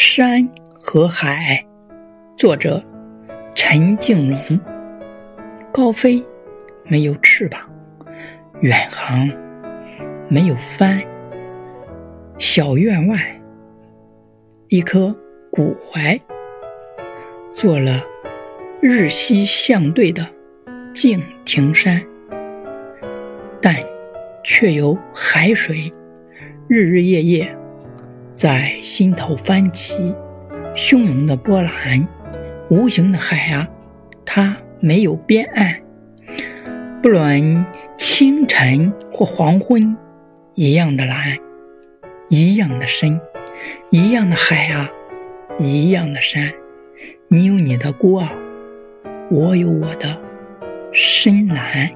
山和海，作者陈静荣。高飞没有翅膀，远航没有帆。小院外，一棵古槐，做了日西向对的敬亭山，但却有海水日日夜夜。在心头翻起汹涌的波澜，无形的海啊，它没有边岸。不论清晨或黄昏，一样的蓝，一样的深，一样的海啊，一样的山。你有你的孤傲，我有我的深蓝。